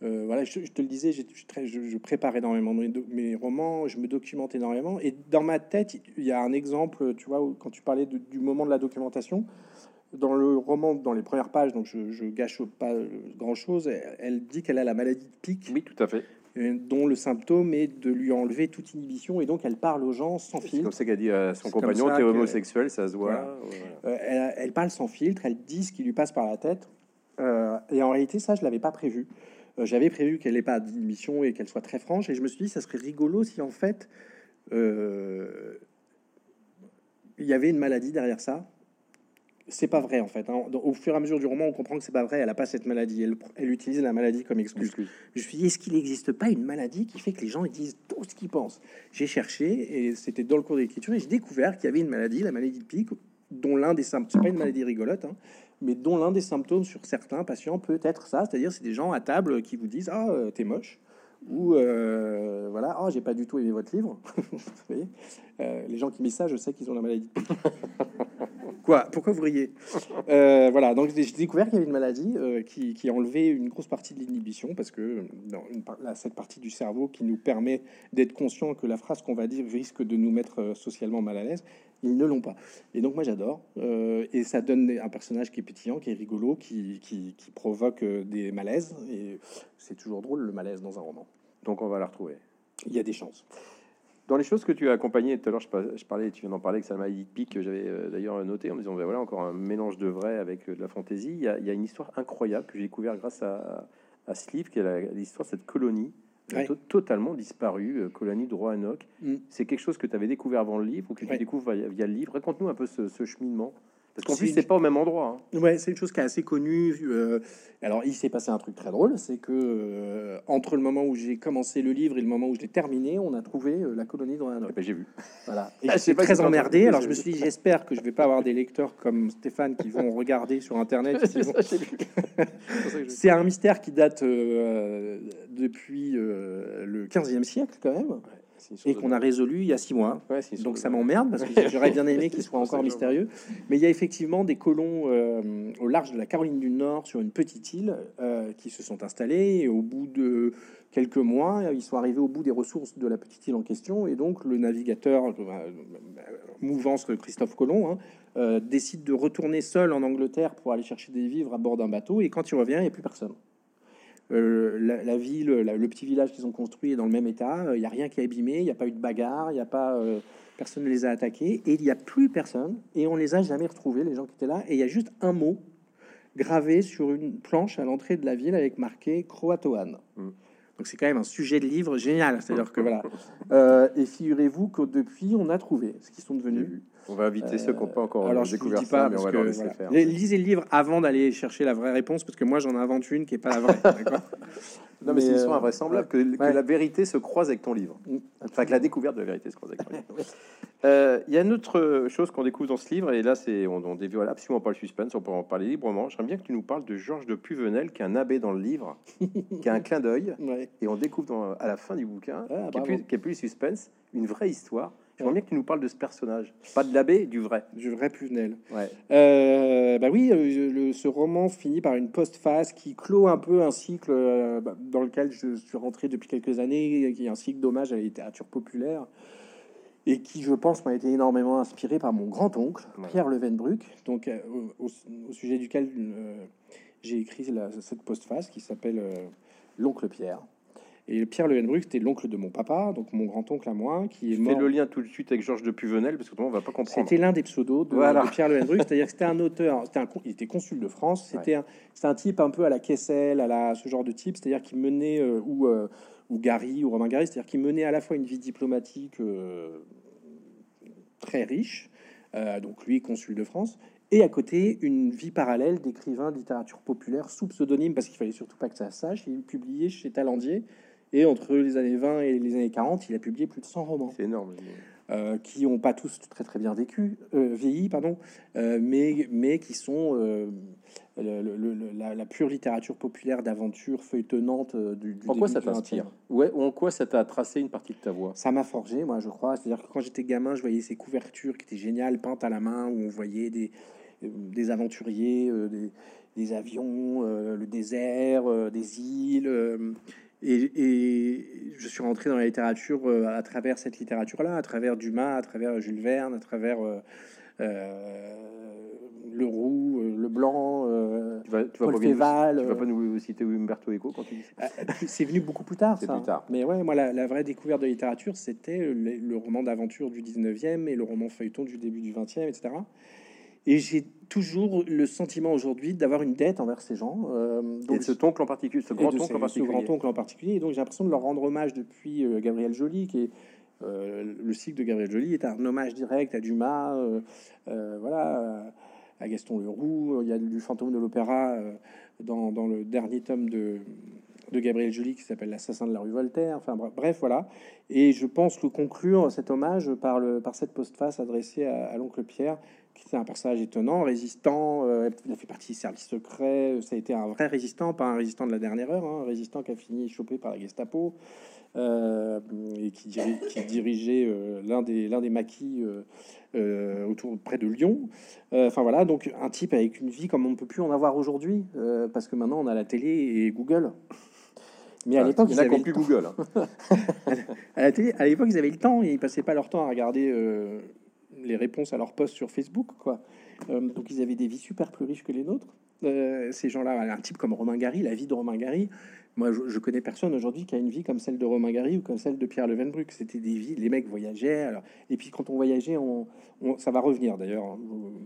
euh, voilà, je, je te le disais, je, je- je prépare énormément mes, mes romans, je me documente énormément. Et dans ma tête, il y a un exemple, tu vois, où- quand tu parlais de- du moment de la documentation. Dans le roman, dans les premières pages, donc je, je gâche pas grand chose, elle, elle dit qu'elle a la maladie de pic Oui, tout à fait. euh, dont le symptôme est de lui enlever toute inhibition et donc elle parle aux gens sans C'est filtre. comme ça qu'a dit à son C'est compagnon, t'es homosexuel, ça se voit. Voilà. Voilà. Euh, elle, elle parle sans filtre, elle dit ce qui lui passe par la tête. Euh, et en réalité, ça, je l'avais pas prévu. Euh, J'avais prévu qu'elle n'ait pas d'inhibition et qu'elle soit très franche. Et je me suis dit, ça serait rigolo si en fait, euh, il y avait une maladie derrière ça. C'est pas vrai en fait. hein. Au fur et à mesure du roman, on comprend que c'est pas vrai. Elle a pas cette maladie. Elle, elle utilise la maladie comme excuse. Excuse. Je me suis dit, est-ce qu'il n'existe pas une maladie qui fait que les gens ils disent tout ce qu'ils pensent? J'ai cherché, et c'était dans le cours d'écriture, et j'ai découvert qu'il y avait une maladie, la maladie de Pic, dont l'un des symptômes, c'est pas une maladie rigolote, hein, mais dont l'un des symptômes sur certains patients peut être ça, c'est-à-dire c'est des gens à table qui vous disent Ah, euh, t'es moche, ou euh, voilà, Ah, j'ai pas du tout aimé votre livre. *laughs* Vous voyez Euh, les gens qui disent ça, je sais qu'ils ont la maladie. *laughs* Quoi Pourquoi vous riez? Voilà, donc j'ai découvert qu'il y avait une maladie qui, qui enlevait une grosse partie de l'inhibition parce que dans une là, cette partie du cerveau qui nous permet d'être conscient que la phrase qu'on va dire risque de nous mettre socialement mal à l'aise, ils ne l'ont pas. Et donc moi j'adore Euh, et ça donne un personnage qui est pétillant, qui est rigolo, qui, qui, provoque euh, des malaises et c'est toujours drôle le malaise dans un roman. Donc on va la retrouver. Il y a des chances. Dans les choses que tu as accompagnées, tout à l'heure je, par- je parlais, tu viens d'en parler, que ça m'a dit pique, que j'avais euh, d'ailleurs noté en me disant, ben voilà, encore un mélange de vrai avec de la fantaisie. Il y, a, une histoire incroyable que j'ai découvert grâce à, à ce livre, qui est l'histoire de cette colonie Ouais. totalement disparue, euh, colonie de Roanoke. Mm. C'est quelque chose que tu avais découvert avant le livre ou que tu découvres via, via le livre? Raconte-nous un peu ce, ce cheminement. Parce qu'en plus, c'est pas au même endroit. Hein. Ouais, c'est une chose qui est assez connue. Euh, alors, il s'est passé un truc très drôle, c'est que euh, entre le moment où j'ai commencé le livre et le moment où je l'ai terminé, on a trouvé euh, la colonie de Roanoke. Eh ben, j'ai vu. Voilà. *laughs* Et ah, j'étais très emmerdé. Alors, je me suis dit, j'espère que je vais pas avoir des lecteurs comme Stéphane qui vont regarder sur Internet. *laughs* *laughs* c'est un mystère qui date depuis le 15e siècle, quand même et qu'on a résolu il y a six mois. Donc ça m'emmerde parce que j'aurais bien aimé qu'il soit *laughs* encore mystérieux. Mais il y a effectivement des colons euh, au large de la Caroline du Nord sur une petite île euh, qui se sont installés et au bout de quelques mois, ils sont arrivés au bout des ressources de la petite île en question et donc le navigateur euh, mouvance Christophe Colomb hein, décide de retourner seul en Angleterre pour aller chercher des vivres à bord d'un bateau et quand il revient, il n'y a plus personne. Euh, la, ville, le petit village qu'ils ont construit est dans le même état. Il n'y a rien qui est abîmé, il n'y a pas eu de bagarre, il n'y a pas euh, personne ne les a attaqués et il n'y a plus personne et on les a jamais retrouvés les gens qui étaient là et il y a juste un mot gravé sur une planche à l'entrée de la ville avec marqué Croatoan. Mm. Donc c'est quand même un sujet de livre génial. C'est-à-dire que *laughs* voilà. Euh, et figurez-vous que depuis on a trouvé ce qu'ils sont devenus. On va inviter ceux qui n'ont pas encore alors, découvert ça, mais on va que, faire. Lisez le livre avant d'aller chercher la vraie réponse, parce que moi j'en invente une qui n'est pas la vraie. *laughs* non, mais, c'est une histoire invraisemblable que, la vérité se croise avec ton livre. Mm. Enfin, que la découverte de la vérité se croise avec ton livre. *laughs* Euh, il y a une autre chose qu'on découvre dans ce livre, et là, c'est on, on dévoile absolument pas le suspense, on peut en parler librement. J'aimerais bien que tu nous parles de Georges de Puvenel, qui est un abbé dans le livre, *laughs* qui a un clin d'œil, et on découvre à la fin du bouquin, ah, qui, est plus, qui est plus suspense, une vraie histoire J'aimerais bien que tu nous parles de ce personnage, pas de l'abbé, du vrai. Du vrai Pluvenel. Ouais. Euh, bah oui, euh, ce roman finit par une postface qui clôt un peu un cycle euh, bah, dans lequel je suis rentré depuis quelques années, qui est un cycle d'hommage à la littérature populaire et qui, je pense, m'a été énormément inspiré par mon grand-oncle, Pierre Levenbruck, donc au, sujet duquel j'ai écrit cette postface qui s'appelle L'oncle Pierre. Et Pierre Lehenbruck, c'était l'oncle de mon papa, donc mon grand-oncle à moi, qui est mort. Fais le lien tout de suite avec Georges de Puvenel, parce que on va pas comprendre. C'était l'un des pseudos de, Pierre Lehenbruck, c'est-à-dire que c'était un auteur, c'était un, il était consul de France, c'était un, un, type un peu à la Kessel, à la, ce genre de type, c'est-à-dire qui menait, euh, ou, euh, ou Gary, ou Romain Gary, c'est-à-dire qui menait à la fois une vie diplomatique euh, très riche, donc lui, consul de France, et à côté une vie parallèle d'écrivain de littérature populaire sous pseudonyme, parce qu'il fallait surtout pas que ça sache. Il publiait chez Talandier et entre les années 20 et les années 40, il a publié plus de 100 romans. C'est énorme. Euh, qui n'ont pas tous très très bien vécu, euh, vieilli, pardon, euh, mais, mais qui sont la, pure littérature populaire d'aventure feuilletonnante du, du En quoi ça t'inspire? Ouais, en quoi ça t'a tracé une partie de ta voix? Ça m'a forgé, moi, je crois. C'est-à-dire que quand j'étais gamin, je voyais ces couvertures qui étaient géniales, peintes à la main, où on voyait des, des aventuriers, des, des, avions, le désert, des îles et, je suis rentré dans la littérature euh, à travers cette littérature-là, à travers Dumas, à travers Jules Verne, à travers euh, euh, Le Roux, Le Blanc, tu vas, tu vas Paul Féval. tu vas pas nous citer Umberto Eco quand tu dis *laughs* C'est venu beaucoup plus tard, ça. Plus tard. Mais ouais, moi, la, vraie découverte de littérature, c'était le, le, roman d'aventure du 19e et le roman feuilleton du début du 20e, etc. Et j'ai toujours le sentiment aujourd'hui d'avoir une dette envers ces gens. Euh, donc, ce oncle en particulier, ce grand oncle en particulier. en. Et donc j'ai l'impression de leur rendre hommage depuis euh, Gabriel Joly, qui est euh, le cycle de Gabriel Joly est un hommage direct à Dumas, voilà, à Gaston Leroux. Il y a du fantôme de l'opéra dans, dans, le dernier tome de, de Gabriel Joly qui s'appelle L'assassin de la rue Voltaire. Enfin bref, voilà. Et je pense que conclure cet hommage par, le, par cette postface adressée à, à l'oncle Pierre, c'est un personnage étonnant, résistant. Euh, il a fait partie des services secrets. Ça a été un vrai résistant, pas un résistant de la dernière heure, hein, un résistant qui a fini chopé par la Gestapo euh, et qui, dirigeait euh, l'un des, maquis autour près de Lyon. Enfin voilà, donc un type avec une vie comme on ne peut plus en avoir aujourd'hui, parce que maintenant on a la télé et Google. Mais à l'époque, ils avaient plus Google. Hein. *laughs* à l'époque, ils avaient le temps et ils passaient pas leur temps à regarder les réponses à leur post sur Facebook, quoi. Euh, donc ils avaient des vies super plus riches que les nôtres. Euh, ces gens-là, un type comme Romain Gary, la vie de Romain Gary, moi je, connais personne aujourd'hui qui a une vie comme celle de Romain Gary ou comme celle de Pierre Levenbruck. C'était des vies, les mecs voyageaient. Alors, et puis quand on voyageait, on, ça va revenir d'ailleurs, hein.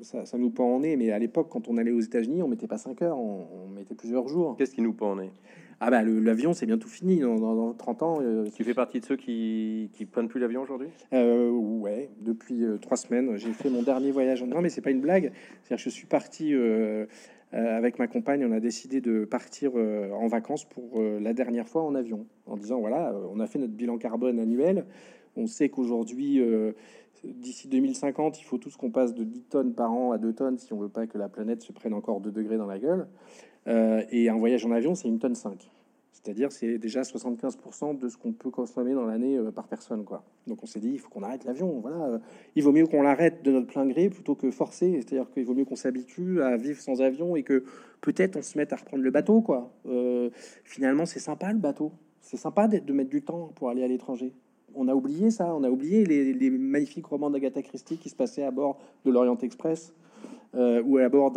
ça, nous pend en nez, mais à l'époque, quand on allait aux États-Unis, on mettait pas 5 heures, on, mettait plusieurs jours. Qu'est-ce qui nous pend en nez? Ah bah l'avion, c'est bientôt fini dans, dans- dans 30 ans. euh, Tu fais partie de ceux qui qui prennent plus l'avion aujourd'hui? Euh, ouais, depuis euh, trois semaines, j'ai fait mon dernier voyage. en- Non, mais c'est pas une blague. C'est-à-dire que je suis parti euh, avec ma compagne. On a décidé de partir en vacances pour la dernière fois en avion, en disant voilà, on a fait notre bilan carbone annuel. On sait qu'aujourd'hui, d'ici 2050, il faut tous qu'on passe de 10 tonnes par an à 2 tonnes si on veut pas que la planète se prenne encore 2 degrés dans la gueule. Euh, et un voyage en avion, c'est une tonne 5. C'est-à-dire, c'est déjà 75% de ce qu'on peut consommer dans l'année euh, par personne, quoi. Donc, on s'est dit, il faut qu'on arrête l'avion. Voilà, euh, il vaut mieux qu'on l'arrête de notre plein gré plutôt que forcer. C'est-à-dire qu'il vaut mieux qu'on s'habitue à vivre sans avion et que peut-être on se mette à reprendre le bateau, quoi. Finalement, c'est sympa le bateau. C'est sympa de mettre du temps pour aller à l'étranger. On a oublié ça. On a oublié les, magnifiques romans d'Agatha Christie qui se passaient à bord de l'Orient Express d'un ou à bord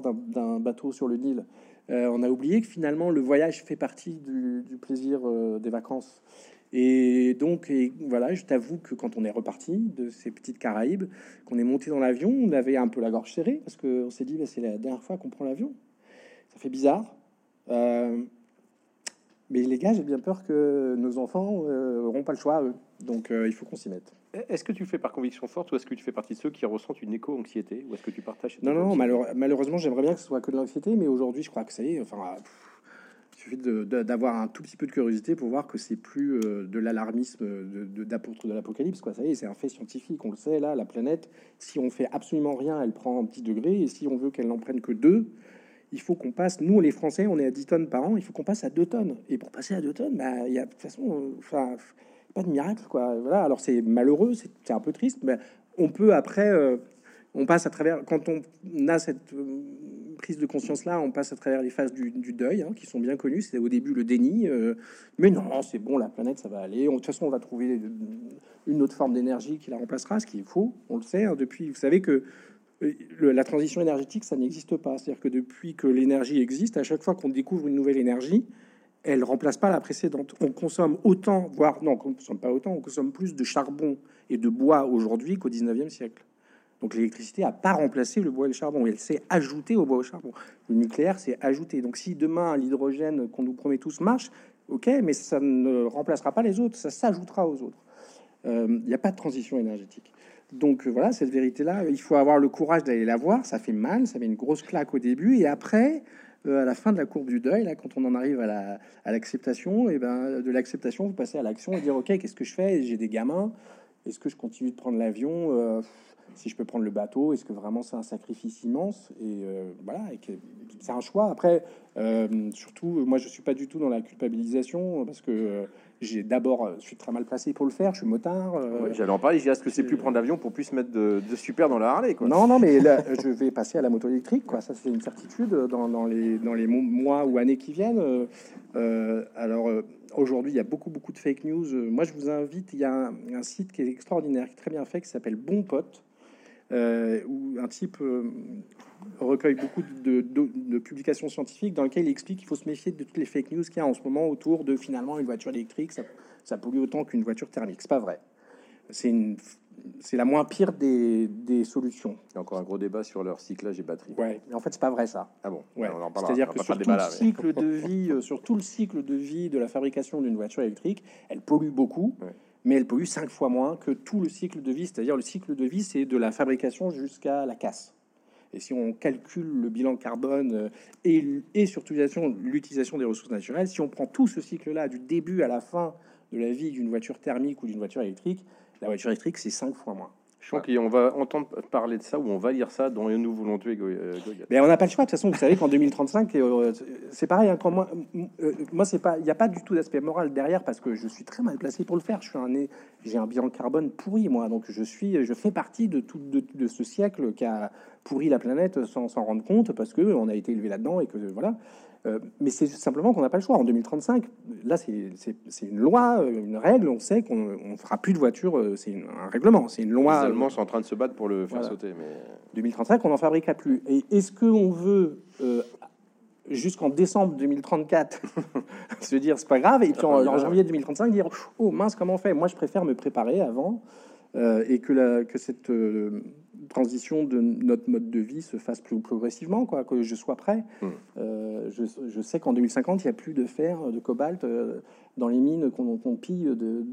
d'un- bateau sur le Nil. Euh, on a oublié que finalement le voyage fait partie du, plaisir euh, des vacances. Et donc, voilà, je t'avoue que quand on est reparti de ces petites Caraïbes, qu'on est monté dans l'avion, on avait un peu la gorge serrée parce qu'on s'est dit, bah, c'est la dernière fois qu'on prend l'avion. Ça fait bizarre. Euh, mais les gars, j'ai bien peur que nos enfants n'auront pas le choix, eux. Donc, euh, il faut qu'on s'y mette. Est-ce que tu fais par conviction forte ou est-ce que tu fais partie de ceux qui ressentent une éco-anxiété ou est-ce que tu partages cette Non, non, malheureusement, j'aimerais bien que ce soit que de l'anxiété, mais aujourd'hui, je crois que ça y est. Enfin, il suffit d'avoir un tout petit peu de curiosité pour voir que c'est plus euh, de l'alarmisme d'apôtre de, l'apocalypse. Quoi, ça y est, c'est un fait scientifique. On le sait, là, la planète, si on fait absolument rien, elle prend un petit degré, et si on veut qu'elle n'en prenne que deux, il faut qu'on passe. Nous, les Français, on est à 10 tonnes par an. Il faut qu'on passe à 2 tonnes. Et pour passer à 2 tonnes, bah, il y a de toute façon, euh, enfin, pas de miracle, quoi. Voilà. Alors c'est malheureux, c'est un peu triste, mais on peut après. euh, on passe à travers, quand on a cette euh, prise de conscience-là, on passe à travers les phases du, deuil, hein, qui sont bien connues. C'est au début le déni, euh, mais non, c'est bon, la planète, ça va aller. On- De toute façon, on va trouver une autre forme d'énergie qui la remplacera, ce qui est faux, on le sait. hein, depuis, vous savez que la transition énergétique, ça n'existe pas. C'est-à-dire que depuis que l'énergie existe, à chaque fois qu'on découvre une nouvelle énergie, elle remplace pas la précédente. On consomme autant, voire non, on consomme pas autant, on consomme plus de charbon et de bois aujourd'hui qu'au 19e siècle. Donc l'électricité n'a pas remplacé le bois et le charbon, elle s'est ajoutée au bois et au charbon. Le nucléaire s'est ajouté. Donc si demain l'hydrogène qu'on nous promet tous marche, ok, mais ça ne remplacera pas les autres, ça s'ajoutera aux autres. Euh, Il n'y a pas de transition énergétique. Donc euh, voilà, cette vérité-là, il faut avoir le courage d'aller la voir. Ça fait mal, ça met une grosse claque au début, et après, euh, à la fin de la courbe du deuil, là, quand on en arrive à la- à l'acceptation, et ben de l'acceptation, vous passez à l'action et dire ok, qu'est-ce que je fais? J'ai des gamins. Est-ce que je continue de prendre l'avion? Euh, Si je peux prendre le bateau, est-ce que vraiment c'est un sacrifice immense? Et euh, voilà, c'est un choix. Après, euh, surtout, moi, je suis pas du tout dans la culpabilisation parce que euh, j'ai d'abord, euh, je suis très mal placé pour le faire. Je suis motard. euh, Ouais, J'allais en parler. J'ai est-ce que c'est plus prendre l'avion pour plus se mettre de, de super dans la Harley quoi. Non, non, mais là, *laughs* je vais passer à la moto électrique, quoi. Ça, c'est une certitude dans, dans les, dans les mo- mois ou années qui viennent. Euh, euh, alors, euh, aujourd'hui, il y a beaucoup, beaucoup de fake news. Euh, Moi, je vous invite, il y a un, un site qui est extraordinaire, qui est très bien fait, qui s'appelle Bon Pote, euh, où un type euh, recueille beaucoup de, de- de publications scientifiques dans lesquelles il explique qu'il faut se méfier de toutes les fake news qu'il y a en ce moment autour de finalement une voiture électrique, ça, ça pollue autant qu'une voiture thermique. C'est pas vrai. C'est une, c'est la moins pire des, des solutions. Il y a encore un gros débat sur leur cyclage et batterie. Ouais, mais en fait, c'est pas vrai ça. Ah bon Ouais. On en parlera. C'est-à-dire que sur tout le cycle de vie, euh, sur tout le cycle de vie de la fabrication d'une voiture électrique, elle pollue beaucoup, Ouais. Mais elle pollue cinq fois moins que tout le cycle de vie. C'est-à-dire le cycle de vie, c'est de la fabrication jusqu'à la casse. Et si on calcule le bilan carbone euh, et, surtout l'utilisation des ressources naturelles, si on prend tout ce cycle-là du début à la fin de la vie d'une voiture thermique ou d'une voiture électrique, la voiture électrique, c'est cinq fois moins. Je crois qu'on va entendre parler de ça ou on va lire ça dans Nous voulons tuer euh, Goliath. Mais on n'a pas le choix. De toute façon, vous savez qu'en 2035, euh, c'est pareil. hein, quand moi, euh, moi, c'est pas, il n'y a pas du tout d'aspect moral derrière parce que je suis très mal placé pour le faire. Je suis un, j'ai un bilan carbone pourri, moi. Donc, je suis, je fais partie de tout de, de ce siècle qui a pourri la planète sans s'en rendre compte parce que on a été élevé là-dedans et que voilà. Euh, mais c'est simplement qu'on n'a pas le choix. En 2035, là, c'est une loi, euh, une règle. On sait qu'on on fera plus de voitures. euh, C'est un règlement. C'est une Les loi. Allemands sont en train de se battre pour le faire Voilà. sauter, mais 2035, on n'en fabriquera plus. Et est-ce qu'on veut jusqu'en décembre 2034 *laughs* se dire c'est pas grave et puis en, en janvier 2035 dire oh mince comment on fait? Moi je préfère me préparer avant euh, et que, la, que cette euh, transition de notre mode de vie se fasse plus progressivement, quoi, que je sois prêt. Mm. Euh, je, je sais qu'en 2050, il n'y a plus de fer, de cobalt euh, dans les mines qu'on pille de,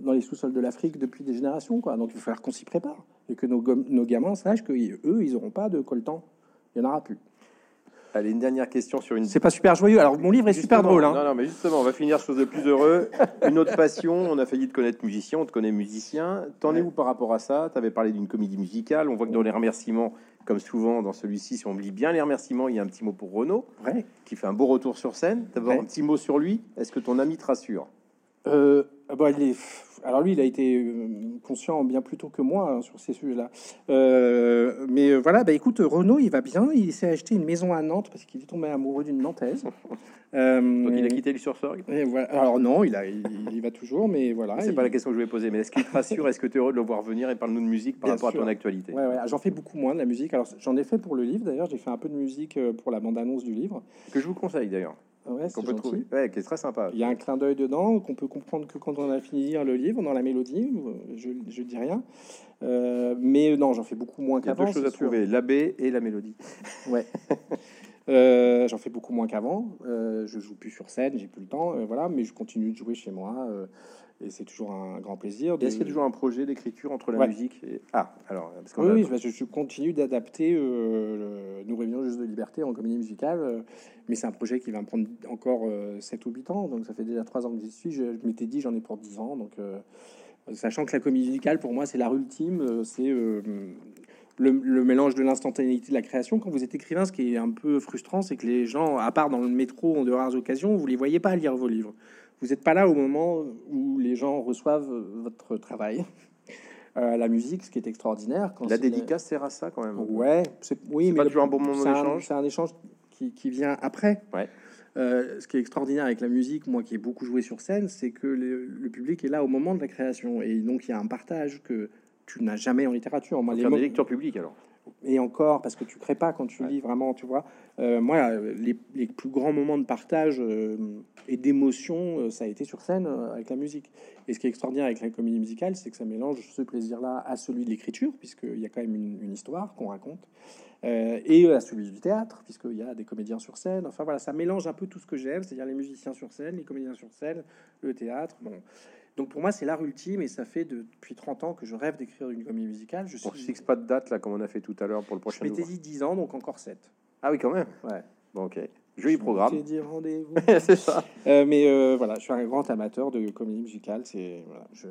dans les sous-sols de l'Afrique depuis des générations. Quoi. Donc il va falloir qu'on s'y prépare et que nos, nos gamins sachent que eux, ils n'auront pas de coltan. Il n'y en aura plus. Allez, une dernière question sur une. C'est pas super joyeux. Alors mon livre est super drôle. hein. Non, non, mais justement, on va finir sur de plus heureux. *laughs* Une autre passion, on a failli te connaître musicien, on te connaît musicien. T'en es Ouais. où par rapport à ça? Tu avais parlé d'une comédie musicale. On voit que dans les remerciements, comme souvent dans celui-ci, si on lit bien les remerciements, il y a un petit mot pour Renaud, Ouais. qui fait un beau retour sur scène. D'abord, Ouais. un petit mot sur lui. Est-ce que ton ami te rassure? Euh, ah bah, il est- Alors lui, il a été euh, conscient bien plus tôt que moi hein, sur ces sujets-là. Euh, mais euh, voilà, bah écoute, Renaud, il va bien. Il s'est acheté une maison à Nantes parce qu'il est tombé amoureux d'une Nantaise. Euh, *laughs* Donc, il a quitté sur sorgue et voilà. Alors non, il, a, il, il y va toujours, mais voilà. C'est il- pas la question que je voulais poser, mais est-ce qu'il te rassure? Est-ce que tu es heureux de le voir venir et parle-nous de musique par Bien rapport sûr. à ton actualité? Ouais, ouais, j'en fais beaucoup moins de la musique. Alors j'en ai fait pour le livre d'ailleurs. J'ai fait un peu de musique euh, pour la bande-annonce du livre. Que je vous conseille d'ailleurs, Ouais, qu'on peut trouver, ouais, qui est très sympa. Il y a un clin d'œil dedans qu'on peut comprendre que quand on a fini de lire le livre, dans la mélodie. Je, je dis rien. Euh, mais non, j'en fais beaucoup moins Il y a qu'avant. deux choses à sûr. trouver l'abbé et la mélodie. Ouais. *laughs* Euh, j'en fais beaucoup moins qu'avant. Euh, je joue plus sur scène, j'ai plus le temps, euh, voilà. Mais je continue de jouer chez moi et c'est toujours un grand plaisir. De- Est-ce qu'il y a toujours un projet d'écriture entre la Ouais. musique et... Ah, alors, parce Oui, a- oui, je, je continue d'adapter euh, le Nous revenons juste de liberté en comédie musicale, euh, mais c'est un projet qui va me prendre encore 7 ou 8 ans, donc ça fait déjà 3 ans que j'y suis. Je, je m'étais dit j'en ai pour 10 ans, donc euh, sachant que la comédie musicale pour moi c'est l'art ultime, euh, c'est euh, le, le mélange de l'instantanéité de la création. Quand vous êtes écrivain, ce qui est un peu frustrant, c'est que les gens, à part dans le métro en de rares occasions, vous les voyez pas lire vos livres. Vous n'êtes pas là au moment où les gens reçoivent euh, votre travail. *laughs* Euh, la musique, ce qui est extraordinaire. Quand La dédicace sert à ça quand même. Ouais, c'est oui, mais pas toujours un bon moment c'est un- d'échange. C'est un échange qui, qui vient après. Ouais. Euh, ce qui est extraordinaire avec la musique, moi qui ai beaucoup joué sur scène, c'est que le, le public est là au moment de la création et donc il y a un partage que tu n'as jamais en littérature. Moi, les faire des lectures publiques alors. Et encore parce que tu crées pas quand tu Ouais. lis vraiment, tu vois. Euh, moi, les, les plus grands moments de partage euh, et d'émotion, euh, ça a été sur scène avec la musique. Et ce qui est extraordinaire avec la comédie musicale, c'est que ça mélange ce plaisir-là à celui de l'écriture, puisqu'il y a quand même une, une histoire qu'on raconte, et à celui du théâtre, puisqu'il y a des comédiens sur scène. Enfin voilà, ça mélange un peu tout ce que j'aime, c'est-à-dire les musiciens sur scène, les comédiens sur scène, le théâtre. Bon. Donc pour moi, c'est l'art ultime, et ça fait de- depuis 30 ans que je rêve d'écrire une comédie musicale. Je On suis fixe pas de date là, comme on a fait tout à l'heure pour le je prochain. m'étais ouvrage. dit 10 ans, donc encore 7. Ah oui, quand même. Ouais. Bon, ok. Joli Je programme. m'étais dit rendez-vous. *laughs* c'est ça. Euh, mais euh, voilà, je suis un grand amateur de comédie musicale. C'est voilà, je,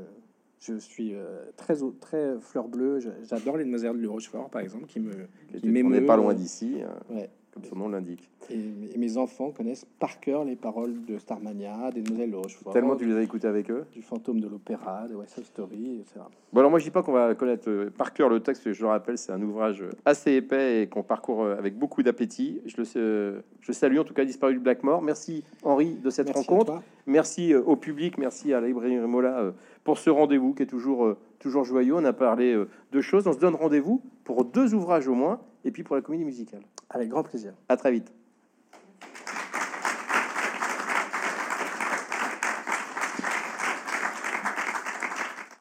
je suis euh, très très fleur bleue. Je- J'adore les Demoiselles de Rochefort, par exemple, qui me qui On n'est pas loin d'ici, Ouais. Comme son nom l'indique. Et, et mes enfants connaissent par cœur les paroles de Starmania, des Demoiselles de Rochefort, Tellement tu les as écoutés avec eux. du fantôme de l'opéra, de West Side Story, etc. Bon, alors moi je dis pas qu'on va connaître euh, par cœur le texte, je le rappelle, c'est un ouvrage assez épais et qu'on parcourt euh, avec beaucoup d'appétit. Je le euh, je salue en tout cas Disparu du Blackmore. Merci Henri de cette Merci rencontre. Merci au public, merci à la librairie Mola pour ce rendez-vous qui est toujours, toujours joyeux. On a parlé de choses. On se donne rendez-vous pour deux ouvrages au moins et puis pour la comédie musicale. Avec grand plaisir. À très vite.